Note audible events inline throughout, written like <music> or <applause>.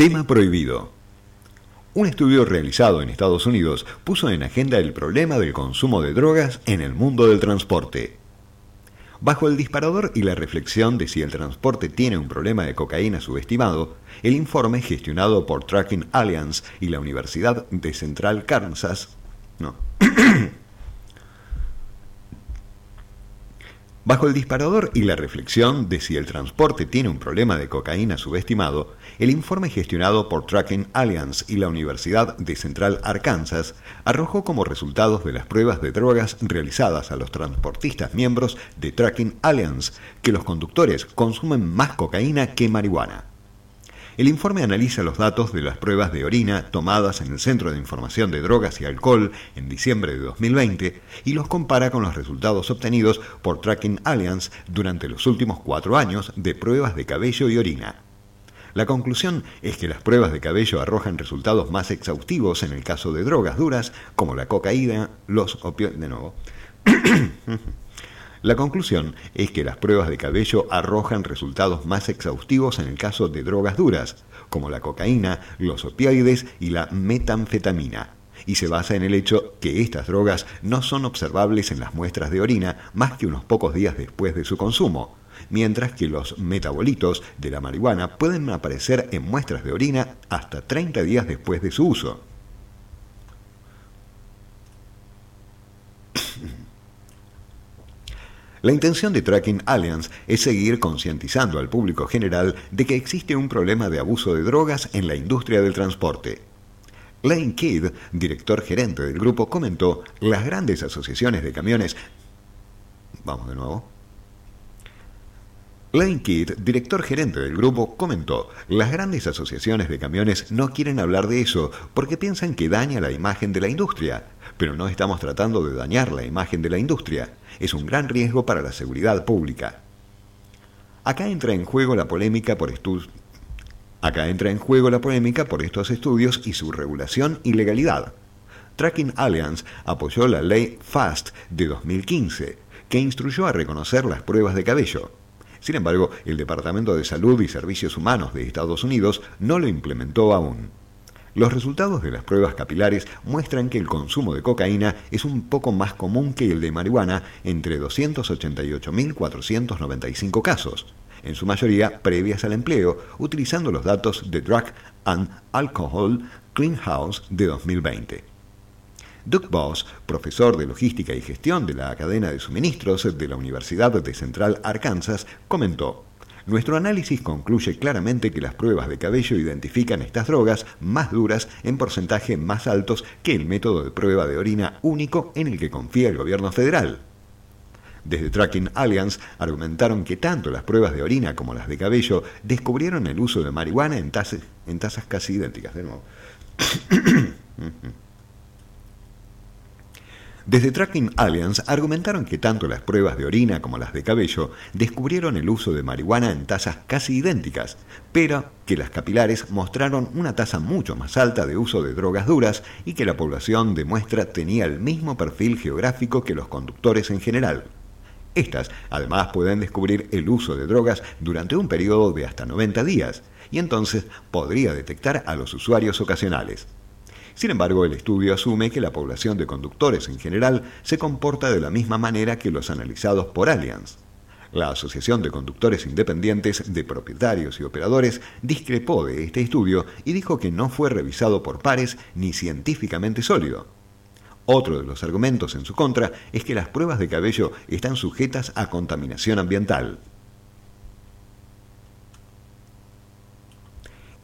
Tema prohibido. Un estudio realizado en Estados Unidos puso en agenda el problema del consumo de drogas en el mundo del transporte. Bajo el disparador y la reflexión de si el transporte tiene un problema de cocaína subestimado, el informe gestionado por Tracking Alliance y la Universidad de Central Kansas, no, <clears throat> Bajo el disparador y la reflexión de si el transporte tiene un problema de cocaína subestimado, el informe gestionado por Tracking Alliance y la Universidad de Central Arkansas arrojó como resultados de las pruebas de drogas realizadas a los transportistas miembros de Tracking Alliance que los conductores consumen más cocaína que marihuana. El informe analiza los datos de las pruebas de orina tomadas en el Centro de Información de Drogas y Alcohol en diciembre de 2020 y los compara con los resultados obtenidos por Tracking Alliance durante los últimos cuatro años de pruebas de cabello y orina. La conclusión es que las pruebas de cabello arrojan resultados más exhaustivos en el caso de drogas duras como la cocaína, los opioides... De nuevo. <clears throat> La conclusión es que las pruebas de cabello arrojan resultados más exhaustivos en el caso de drogas duras, como la cocaína, los opioides y la metanfetamina, y se basa en el hecho que estas drogas no son observables en las muestras de orina más que unos pocos días después de su consumo, mientras que los metabolitos de la marihuana pueden aparecer en muestras de orina hasta 30 días después de su uso. La intención de Tracking Alliance es seguir concientizando al público general de que existe un problema de abuso de drogas en la industria del transporte. Lane Kidd, director gerente del grupo, comentó, las grandes asociaciones de camiones... Vamos de nuevo. Lane Kidd, director gerente del grupo, comentó, las grandes asociaciones de camiones no quieren hablar de eso porque piensan que daña la imagen de la industria, pero no estamos tratando de dañar la imagen de la industria es un gran riesgo para la seguridad pública. Acá entra en juego la polémica por Acá entra en juego la polémica por estos estudios y su regulación y legalidad. Tracking Alliance apoyó la ley FAST de 2015, que instruyó a reconocer las pruebas de cabello. Sin embargo, el Departamento de Salud y Servicios Humanos de Estados Unidos no lo implementó aún. Los resultados de las pruebas capilares muestran que el consumo de cocaína es un poco más común que el de marihuana entre 288.495 casos, en su mayoría previas al empleo, utilizando los datos de Drug and Alcohol Cleanhouse de 2020. Doug Boss, profesor de logística y gestión de la cadena de suministros de la Universidad de Central Arkansas, comentó, nuestro análisis concluye claramente que las pruebas de cabello identifican estas drogas más duras en porcentaje más altos que el método de prueba de orina único en el que confía el gobierno federal. Desde Tracking Alliance argumentaron que tanto las pruebas de orina como las de cabello descubrieron el uso de marihuana en, en tasas casi idénticas. De nuevo. <coughs> Desde Tracking Alliance argumentaron que tanto las pruebas de orina como las de cabello descubrieron el uso de marihuana en tasas casi idénticas, pero que las capilares mostraron una tasa mucho más alta de uso de drogas duras y que la población de muestra tenía el mismo perfil geográfico que los conductores en general. Estas, además, pueden descubrir el uso de drogas durante un periodo de hasta 90 días, y entonces podría detectar a los usuarios ocasionales. Sin embargo, el estudio asume que la población de conductores en general se comporta de la misma manera que los analizados por Allianz. La Asociación de Conductores Independientes de Propietarios y Operadores discrepó de este estudio y dijo que no fue revisado por pares ni científicamente sólido. Otro de los argumentos en su contra es que las pruebas de cabello están sujetas a contaminación ambiental.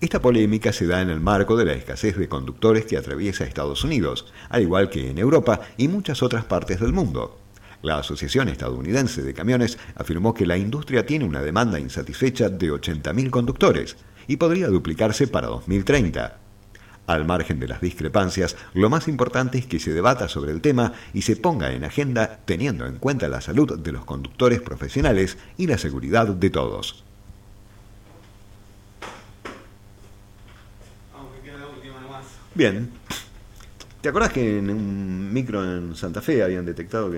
Esta polémica se da en el marco de la escasez de conductores que atraviesa Estados Unidos, al igual que en Europa y muchas otras partes del mundo. La Asociación Estadounidense de Camiones afirmó que la industria tiene una demanda insatisfecha de 80.000 conductores y podría duplicarse para 2030. Al margen de las discrepancias, lo más importante es que se debata sobre el tema y se ponga en agenda teniendo en cuenta la salud de los conductores profesionales y la seguridad de todos. Bien. ¿Te acordás que en un micro en Santa Fe habían detectado que